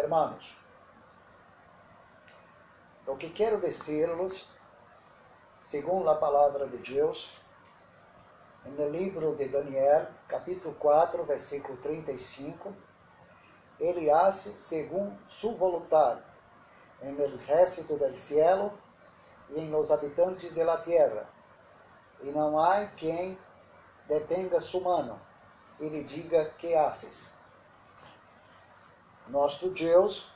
hermanos, o que quero dizer-vos, segundo a palavra de Deus, no livro de Daniel, capítulo 4, versículo 35, ele hace segundo sua vontade, em el exército del cielo e em los habitantes de la tierra, e não há quem detenga sua mano e lhe diga que haces. Nosso Deus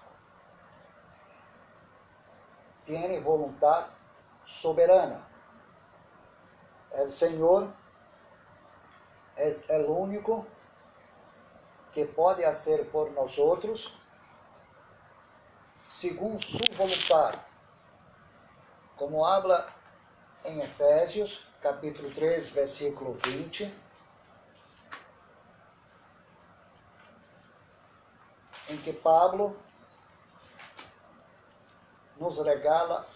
tem vontade soberana. O Senhor é o único que pode fazer por nós outros segundo sua vontade. Como habla em Efésios, capítulo 3, versículo 20, em que Pablo nos regala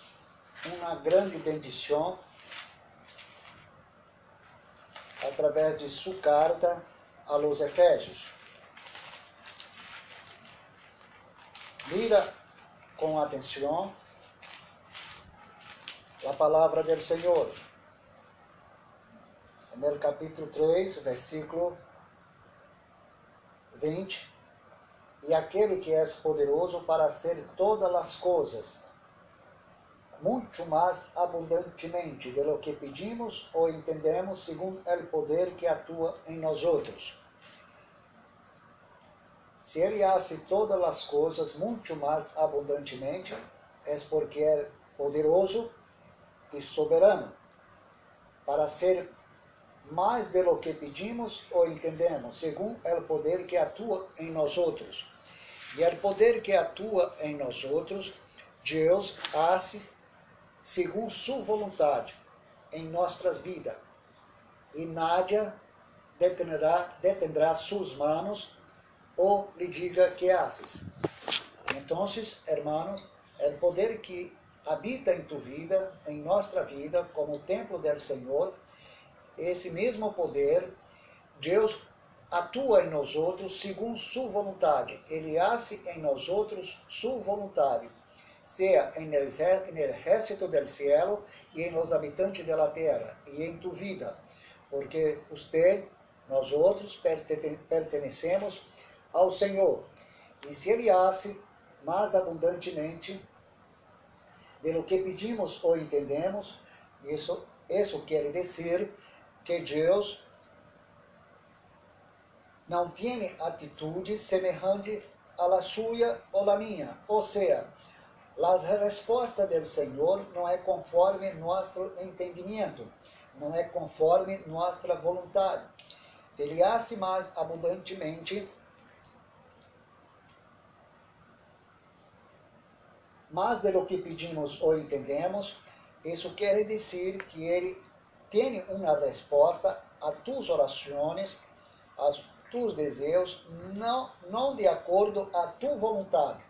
uma grande bendição através de sua carta a los Efésios. Mira com atenção a palavra do Senhor. No capítulo 3, versículo 20. E aquele que é poderoso para hacer todas as coisas, muito mais abundantemente de lo que pedimos ou entendemos, segundo o poder que atua em nós outros. Se ele hace todas as coisas muito mais abundantemente, é porque é poderoso e soberano, para ser mais de lo que pedimos ou entendemos, segundo o poder que atua em nós outros. E o poder que atua em nós outros, Deus hace segundo sua vontade em nossas vidas. E nada detendrá, detendrá suas manos ou lhe diga que haces. Então, hermanos, o poder que habita em tu vida, em nossa vida, como templo do Senhor, esse mesmo poder, Deus atua em nós outros segundo sua vontade. Ele hace em nós outros sua vontade seja el ejército del cielo y en los habitantes de la tierra y en tu vida, porque usted, nós outros, pertenecemos ao Senhor. E se Ele hace mais abundantemente de lo que pedimos ou entendemos, isso, isso quer dizer que Deus não tem atitude semelhante à sua ou à minha. Ou seja, a resposta do Senhor não é conforme nosso entendimento, não é conforme nossa vontade. Se Ele hace mais abundantemente, mais de lo que pedimos ou entendemos, isso quer dizer que Ele tem uma resposta a tuas orações, a tus desejos, não, não de acordo a tua vontade.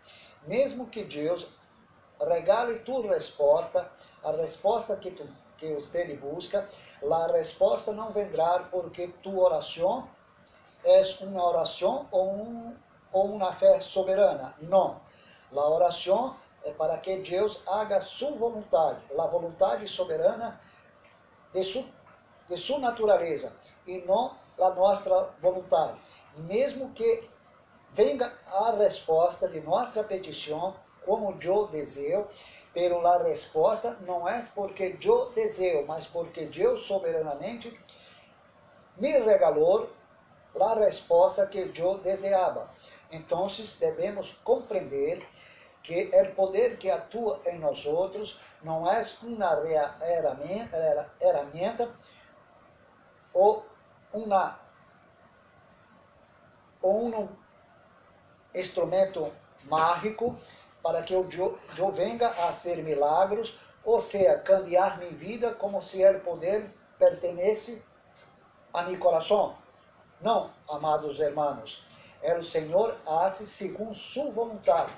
Mesmo que Deus regale tu resposta, a resposta que, tu, que você busca, a resposta não vendrá porque tu oração é uma oração ou, um, ou uma fé soberana. Não. A oração é para que Deus haga sua vontade, a vontade soberana de sua, de sua natureza e não a nossa vontade. Mesmo que venha a resposta de nossa petição como eu desejo, pero a resposta não é porque eu desejo, mas porque Deus soberanamente me regalou a resposta que eu desejava. Então, devemos compreender que o poder que atua em nós outros não é uma ferramenta ou uma ou um instrumento mágico para que eu, eu venga a ser milagros, ou seja, cambiar minha vida como se o poder pertenece a meu coração. Não, amados irmãos, é o Senhor hace segundo sua vontade,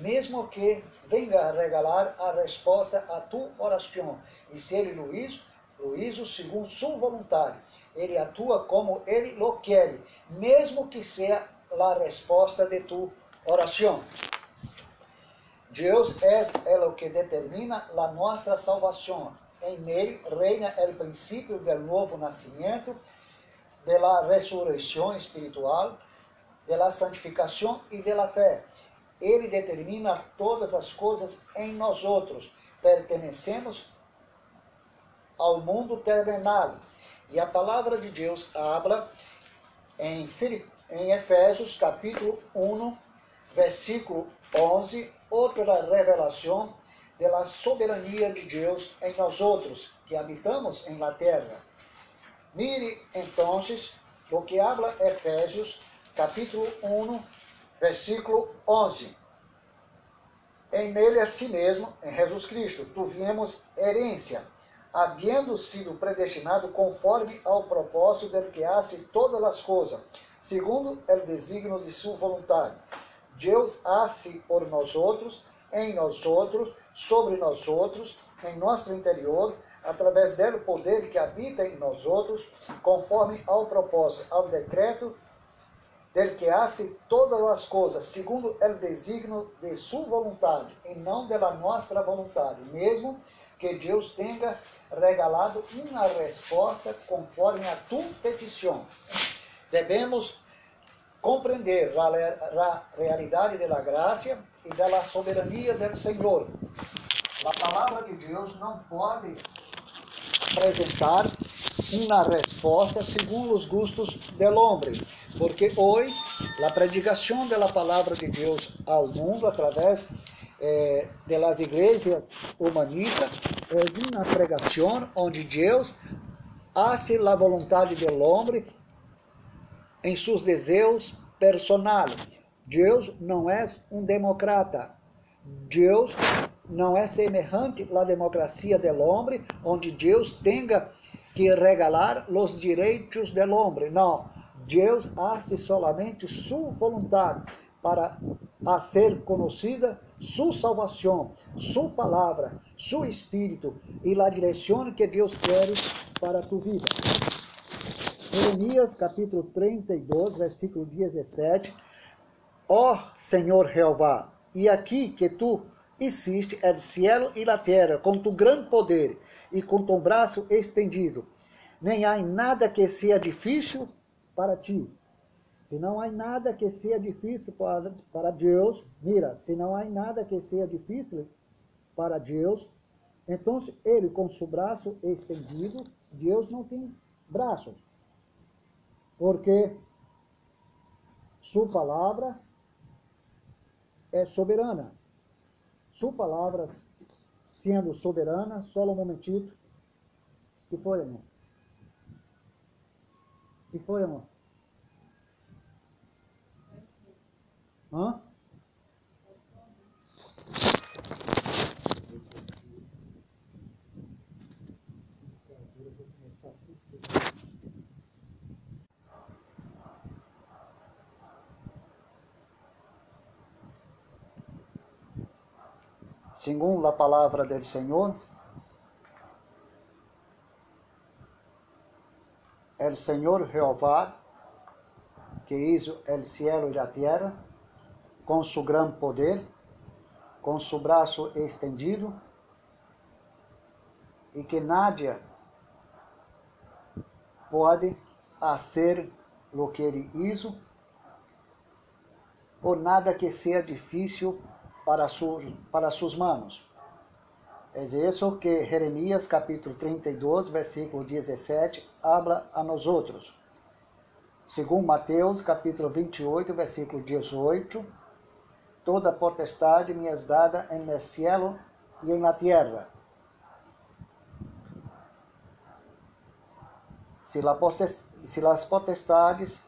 mesmo que venga a regalar a resposta a tu oração. E se ele hizo, lo hizo segundo sua vontade. Ele atua como ele lo quer, mesmo que seja a resposta de tu oração. Deus é, o que determina a nossa salvação. Em Ele reina o princípio do novo nascimento, da ressurreição espiritual, da santificação e da fé. Ele determina todas as coisas em nós outros. Pertenecemos ao mundo terrenal. E a palavra de Deus habla em, Filip... em Efésios capítulo 1, versículo 11, outra revelação da soberania de Deus em nós outros, que habitamos em la terra. Mire, então, o que habla Efésios capítulo 1, versículo 11. Em nele a si mesmo, em Jesus Cristo, tuvimos herência, havendo sido predestinado conforme ao propósito del que hace todas as coisas, segundo o desígnio de sua vontade. Deus hace por nós outros, em nós outros, sobre nós outros, em nosso interior, através do poder que habita em nós outros, conforme ao propósito, ao decreto del que hace todas as coisas, segundo o desígnio de sua vontade, e não da nossa vontade, mesmo que Deus tenha regalado uma resposta conforme a tua petição. Devemos compreender a realidade da graça e da soberania do Senhor. A palavra de Deus não pode apresentar uma resposta segundo os gustos do homem, porque hoje a predicação da palavra de Deus ao mundo através eh, de las humanistas é uma pregação onde Deus hace a vontade do homem em seus desejos personais. Deus não é um democrata. Deus não é semelhante à democracia do homem, onde Deus tenha que regalar os direitos do homem. Não, Deus hace solamente sua vontade para a ser conhecida sua salvação, sua palavra, seu espírito e a direção que Deus quer para tu vida. Jeremias capítulo 32, versículo 17. Ó oh, Senhor Jeová, e aqui que tu hiciste é o cielo e a terra com tu grande poder e com tu braço estendido. Nem há nada que seja difícil para ti. Se não há nada que seja difícil para, para Deus, mira, se não há nada que seja difícil para Deus, então ele com seu braço estendido, Deus não tem braços porque sua palavra é soberana. Sua palavra, sendo soberana, só um momentito. que foi, irmão? que foi, irmão? Hã? segundo a palavra do Senhor, el Senhor Jeová, que hizo el cielo e a terra, com seu gran poder, com seu braço estendido, e que nadie pode fazer o que ele hizo, ou nada que seja difícil para, su, para suas mãos. É isso que Jeremias capítulo 32, versículo 17, habla a nós outros. Segundo Mateus capítulo 28, versículo 18, toda potestade me é dada em el cielo e em la tierra. Se, la se las potestades,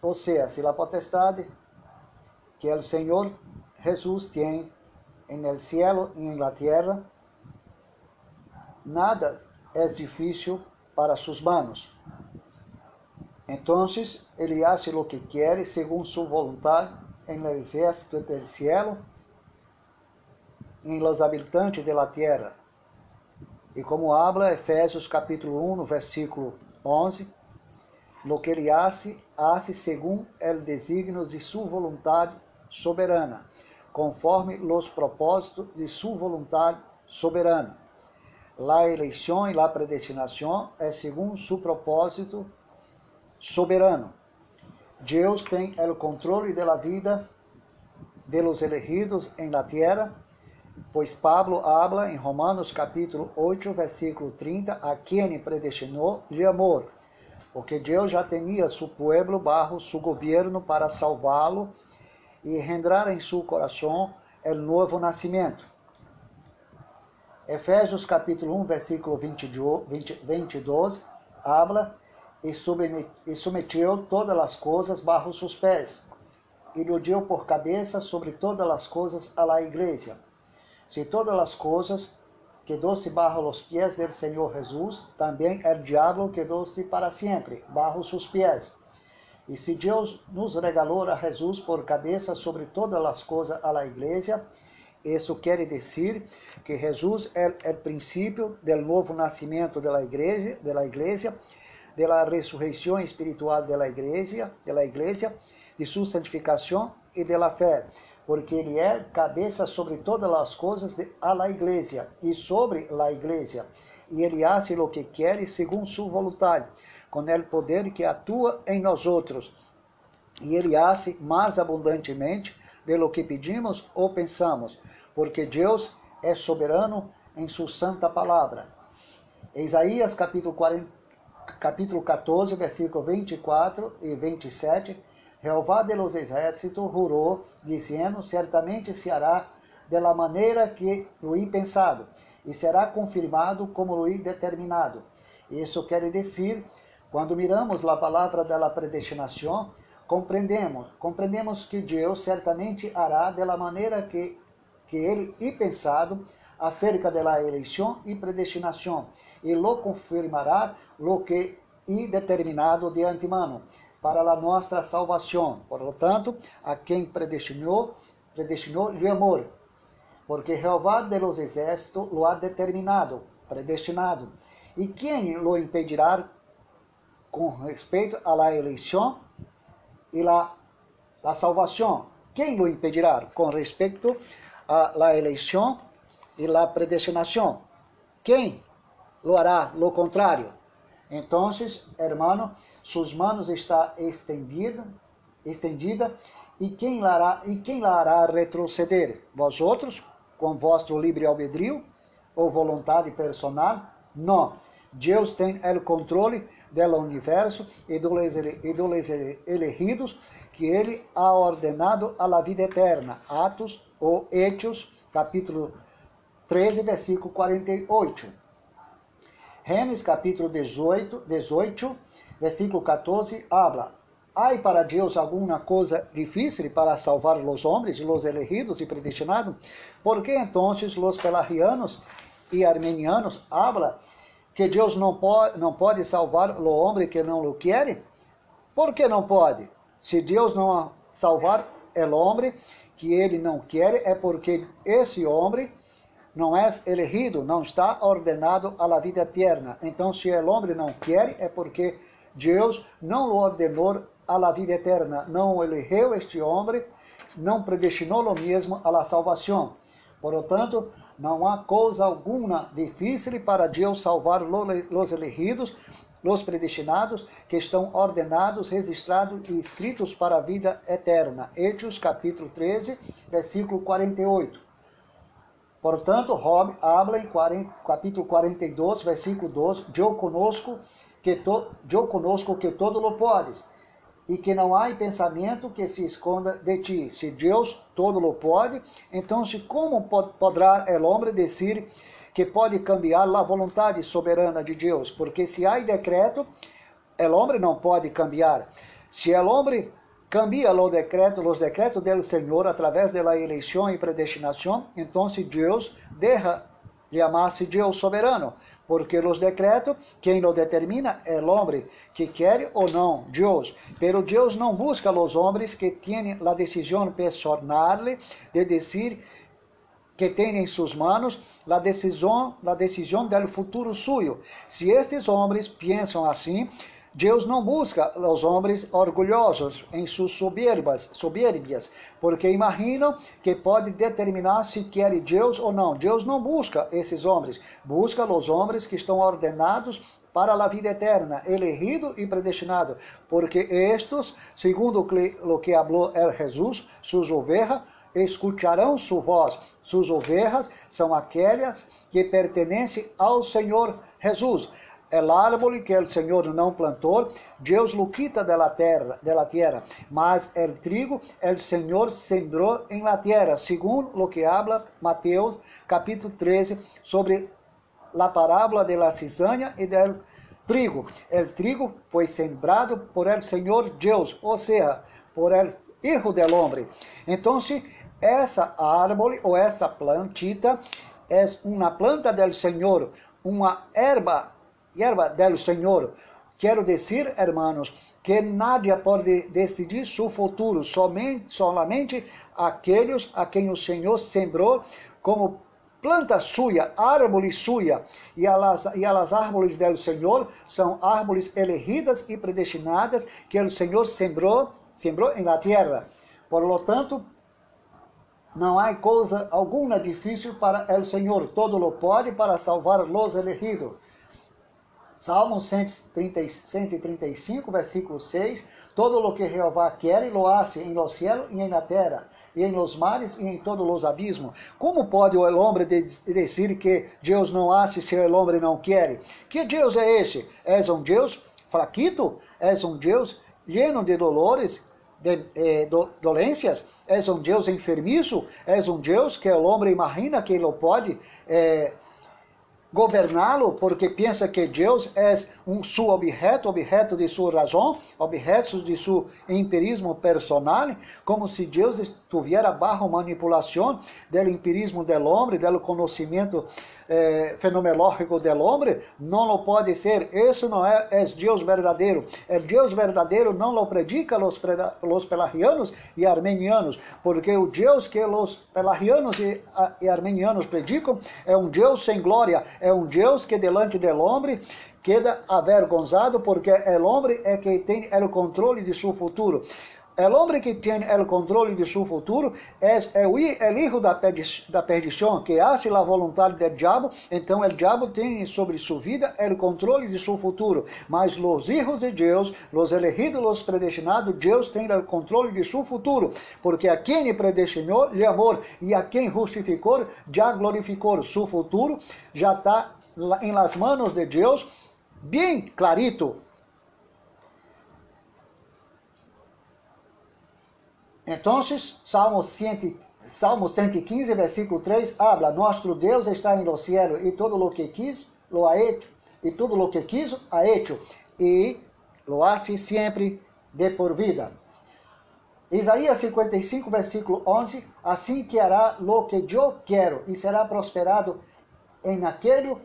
ou seja, se la potestade que o Senhor Jesus tem en el cielo e en la tierra, nada é difícil para suas manos. Então, ele hace lo que quer según su voluntad en el ejército del cielo em los habitantes de la tierra. E como habla Efésios capítulo 1, versículo 11, lo que ele hace, hace según el designio de sua vontade soberana conforme los propósitos de sua vontade soberana. La eleição e la predestinação é segundo seu propósito soberano. Deus tem o controle da vida de los elegidos em la tierra, pois Pablo habla em Romanos capítulo 8, versículo 30, a quem predestinou de amor, porque Deus já tinha seu pueblo bajo su governo para salvá-lo e rendrar em seu coração o novo nascimento. Efésios capítulo 1, versículo 22, habla e submeteu todas as coisas bajo seus pés, e lhe deu por cabeça sobre todas as coisas a la igreja. Se todas as coisas quedou-se bajo os pés del Senhor Jesus, também o diabo quedou-se para sempre bajo seus pés. E se Deus nos regalou a Jesus por cabeça sobre todas as coisas a la igreja, isso quer dizer que Jesus é o princípio do novo nascimento da igreja, da igreja de la resurrección espiritual de la iglesia, de la iglesia, de su santificación y de la fe, porque ele é cabeça sobre todas as coisas de, a la iglesia e sobre la iglesia, e ele hace lo que quer segundo sua vontade, com o poder que atua em nós outros, e ele hace mais abundantemente de lo que pedimos ou pensamos, porque Deus é soberano em sua santa palavra. Isaías capítulo 40 capítulo 14, versículo 24 e 27, Jeová de los exércitos jurou, dizendo, certamente se hará de la maneira que lo pensado, e será confirmado como lo determinado. Isso quer dizer, quando miramos a palavra da predestinação, compreendemos, compreendemos que Deus certamente hará de la maneira que, que ele e pensado acerca da eleição e predestinação, e lo confirmará lo que e determinado de antemano para a nossa salvação. Por lo tanto, a quem predestinou, predestinou lhe amor, porque Jeová de los exércitos lo ha determinado, predestinado. E quem lo impedirá com respeito à la eleição e la, la salvação? Quem lo impedirá com respeito à la eleição e la predestinação? Quem lo hará lo contrário? Então, hermano, suas manos está estendida, estendida, e quem lará e quem lará retroceder? Vós outros, com vosso livre albedrio ou vontade personal? Não. Deus tem o controle do universo e dos, dos elegidos que ele ha ordenado la vida eterna. Atos ou Hechos, capítulo 13, versículo 48. Gênesis capítulo 18, 18, versículo 14, habla. Há para Deus alguma coisa difícil para salvar os homens, os elegidos e predestinados? Por que então os pelagianos e armenianos habla que Deus não pode, não pode salvar o homem que não o quer? Por que não pode? Se Deus não salvar o homem que ele não quer, é porque esse homem não és elegido, não está ordenado à vida eterna. Então, se o homem não quer, é porque Deus não o ordenou à vida eterna, não elegeu este homem, não predestinou o mesmo à salvação. Portanto, não há coisa alguma difícil para Deus salvar os elegidos, os predestinados, que estão ordenados, registrados e escritos para a vida eterna. Hechos capítulo 13, versículo 48. Portanto, Rob habla em 40, capítulo 42, versículo 12, eu conosco que to, eu conosco que todo lo podes, e que não há pensamento que se esconda de ti. Se Deus todo lo pode, então se como poderá o homem dizer que pode cambiar a vontade soberana de Deus? Porque se há decreto, o homem não pode cambiar. Se o homem cambia los decretos, los decretos del Señor a través de la elección y predestinación, entonces Dios deja llamarse Dios soberano, porque los decretos, quem lo determina é o homem que quer ou não Deus. Pero Deus não busca os homens que têm a decisão personal de dizer que tem em suas manos a decisão, a decisão do futuro suyo. Se estes homens pensam assim, Deus não busca os homens orgulhosos em suas soberbas, soberbias, porque imaginam que pode determinar se quer Deus ou não. Deus não busca esses homens, busca os homens que estão ordenados para a vida eterna, elegido e predestinado, porque estes, segundo o que falou Jesus, suas ovelhas, escutarão sua voz. Suas ovelhas são aquelas que pertencem ao Senhor Jesus el árbol que o Senhor não plantou, Deus lo quita de la terra, de la tierra, mas el trigo el Senhor sembrou em la tierra, segundo lo que habla Mateus capítulo 13 sobre la parábola de la cizaña e del trigo. El trigo foi sembrado por el Senhor Deus, ou seja, por el Hijo del Hombre. Então, essa árvore ou essa plantita é uma planta del Senhor, uma erva hierba del Senhor. Quero dizer, hermanos, que nadie pode decidir seu futuro, somente, solamente aqueles a quem o Senhor sembrou como planta suya, árvore suya, e as, e as árvores do Senhor são árvores elegidas e predestinadas que o Senhor sembrou, sembrou em la terra. Por lo tanto, não há coisa alguma difícil para o Senhor, todo lo pode para salvar los elegidos. Salmo 130, 135, versículo 6, todo lo que Jeová quer, lo hace en los cielos y en la terra, e em los mares e em todos os abismos. Como pode o homem dizer que Deus não hace se o homem não quer? Que Deus é esse? És um Deus fraquito? És um Deus lleno de dolores, de eh, do, dolências? És um Deus enfermiço? És um Deus que o homem imagina que ele pode eh, governá-lo porque pensa que Deus é um seu objeto, objeto de sua razão, objeto de seu empirismo personal, como se Deus estivesse bajo manipulação do empirismo do homem, do conhecimento eh, fenomenológico do homem, não lo pode ser. Isso não é, é Deus verdadeiro. O Deus verdadeiro não lo predica los, los pelagianos e armenianos, porque o Deus que os pelagianos e armenianos predicam é um Deus sem glória, é um Deus que delante do homem queda avergonzado porque o homem é que tem o controle de seu futuro. O homem que tem o controle de seu futuro é o hijo da perdição, que hace a vontade do diabo. Então, o diabo tem sobre sua vida o controle de seu futuro. Mas os hijos de Deus, os elegidos, os predestinados, Deus tem o controle de seu futuro. Porque a quem predestinou, lhe amor. E a quem justificou, já glorificou. Seu futuro já está em las manos de Deus, bem clarito. Então, Salmo, 100, Salmo 115, versículo 3, habla, Nosso Deus está lo cielo e todo lo que quis, lo ha hecho, e tudo lo que quis, ha hecho, e lo hace sempre de por vida. Isaías 55, versículo 11, assim que hará lo que eu quero, e será prosperado em aquele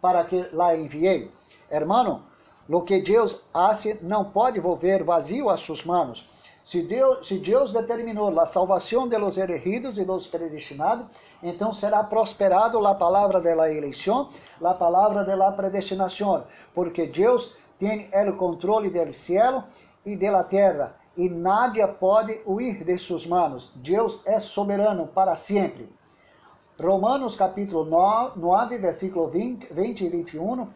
para que lá enviei. Hermano, lo que Deus hace não pode volver vazio a suas manos. Se Deus, se Deus determinou a salvação de los elegidos e dos predestinados, então será prosperado a palavra de la eleição, a palavra de la predestinação, porque Deus tem o controle do céu e da terra, e nadie pode huir de suas manos. Deus é soberano para sempre. Romanos capítulo 9, versículo 20, 20 e 21.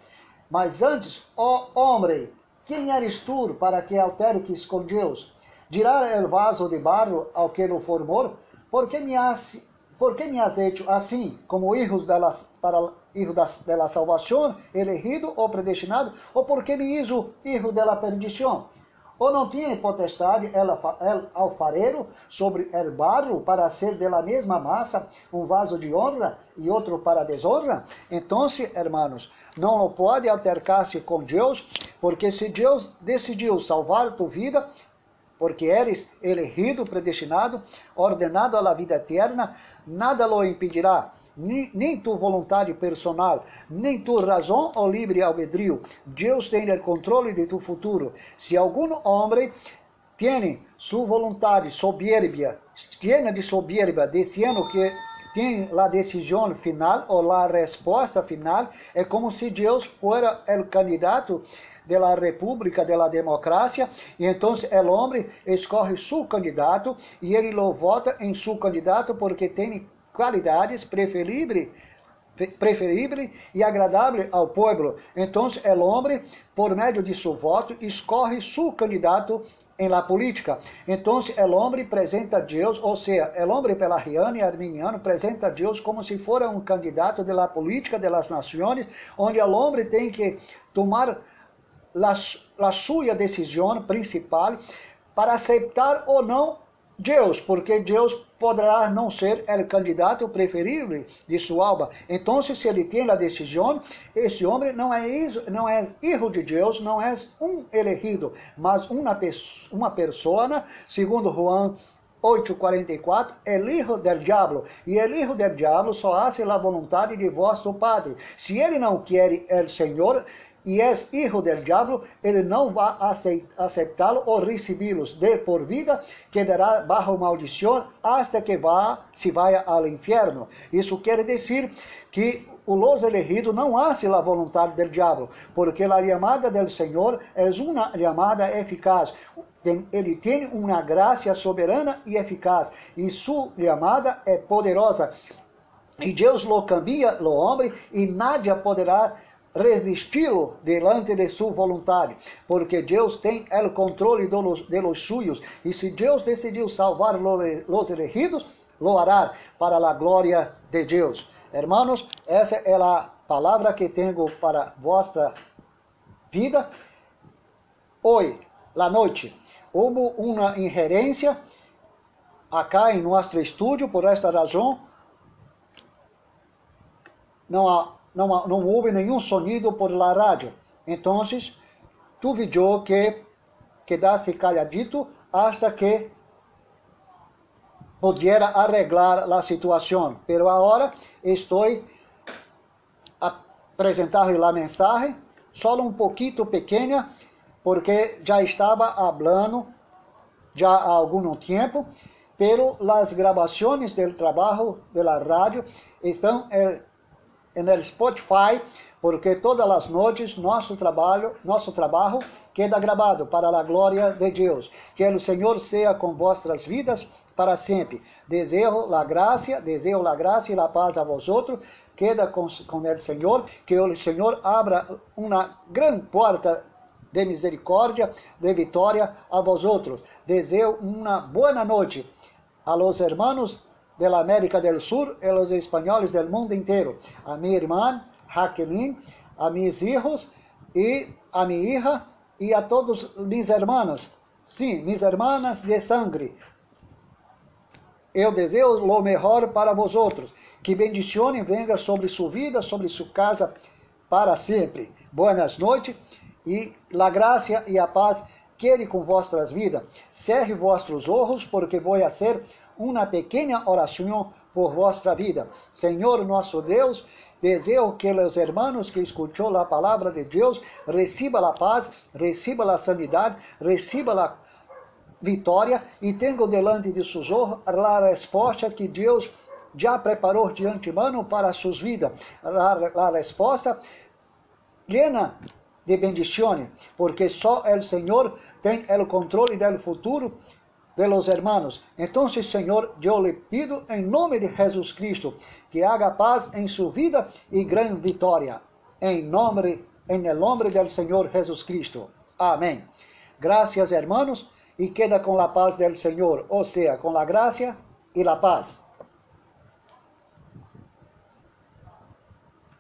Mas antes, ó homem, quem eres tu para que alteres com Deus? Dirá el vaso de barro ao que lo formou, por que me has, por me has hecho assim, como hijos de para hijo da, de la salvación, elegido ou predestinado, ou por que me hizo hijo de la? Ou não tinha potestade el alfarero sobre el barro para ser de la mesma massa um vaso de honra e outro para desonra? Então, hermanos, não pode altercar-se com Deus, porque se Deus decidiu salvar tua vida, porque eres elegido, predestinado, ordenado à vida eterna, nada lo impedirá, nem tu vontade personal, nem tu razão ou livre albedrío. Deus tem o controle de tu futuro. Se algum homem tem sua vontade soberbia, tiene de soberbia, dizendo que tem a decisão final ou a resposta final, é como se Deus fora o candidato de la república, de la democracia, e então o homem escolhe seu candidato e ele lo vota em seu candidato porque tem qualidades preferíveis preferível e agradável ao povo. Então, o homem, por meio de seu voto, escolhe seu candidato em la política. Então, o homem apresenta a Deus, ou seja, o homem pelariano e arminiano apresenta a Deus como se fosse um candidato de la política de las nações, onde o homem tem que tomar la sua decisão principal para aceitar ou não Deus, porque Deus poderá não ser o candidato preferido de sua alma. Então, se ele tem a decisão, esse homem não é, não é filho de Deus, não é um elegido, mas uma, uma pessoa, segundo Juan 8:44, el hijo del diablo. E el hijo del diablo só hace a vontade de vosso Padre. Se ele não quer o Senhor, e és hijo del diablo, ele não vai aceitá-lo ou recebê-los de por vida, quedará bajo maldição hasta que vá, se vá ao inferno. Isso quer dizer que o los elegido não hace a vontade del diablo, porque a chamada del Senhor é uma chamada eficaz. Ele tem uma graça soberana e eficaz, e sua chamada é poderosa. E Deus lo cambia, lo homem, e nada poderá resisti-lo delante de sua vontade, porque Deus tem o controle de los, de los suyos, e se Deus decidiu salvar los elegidos, lo hará para a glória de Deus. Hermanos, essa é a palavra que tenho para vossa vida. Hoje, la noite, houve uma ingerência acá em nosso estúdio, por esta razão, não há não, não houve nenhum sonido por la rádio. Então, duvidou que quedasse calladito hasta que pudiera arreglar a situação. Pero agora estou apresentando a mensagem, só um pouquinho pequena, porque já estava falando já há algum tempo, pero as gravações do trabalho da rádio estão eh, no Spotify, porque todas as noites nosso trabalho, nosso trabalho queda gravado para a glória de Deus. Que o Senhor seja com vossas vidas para sempre. Desejo a graça, desejo a graça e a paz a vosotros. Queda com, o Senhor, que o Senhor abra uma grande porta de misericórdia, de vitória a vosotros. Desejo uma boa noite a los hermanos de la América del Sur y los españoles del mundo entero. A mi hermana Jacqueline, a mis hijos y a mi hija y a todos mis hermanos. Sim, mis hermanas de sangre. Eu desejo o melhor para vosotros. Que bendição venga sobre sua vida, sobre sua casa, para sempre. Boas noites e a graça e a paz quede com vossas vidas. Cerre vossos olhos, porque vou a ser uma pequena oração por vossa vida. Senhor nosso Deus, desejo que os hermanos que escutou a palavra de Deus recebam a paz, recebam a sanidade, recebam a vitória e tenham delante de seus olhos a resposta que Deus já preparou de antemano para suas vidas. A, resposta plena de bendições, porque só o Senhor tem o controle do futuro de los hermanos. Entonces, Señor, yo le pido en nombre de Jesús Cristo que haga paz en su vida y gran victoria. En nombre, en el nombre del Señor Jesús Cristo. Amén. Gracias, hermanos, y queda con la paz del Señor, o sea, con la gracia y la paz.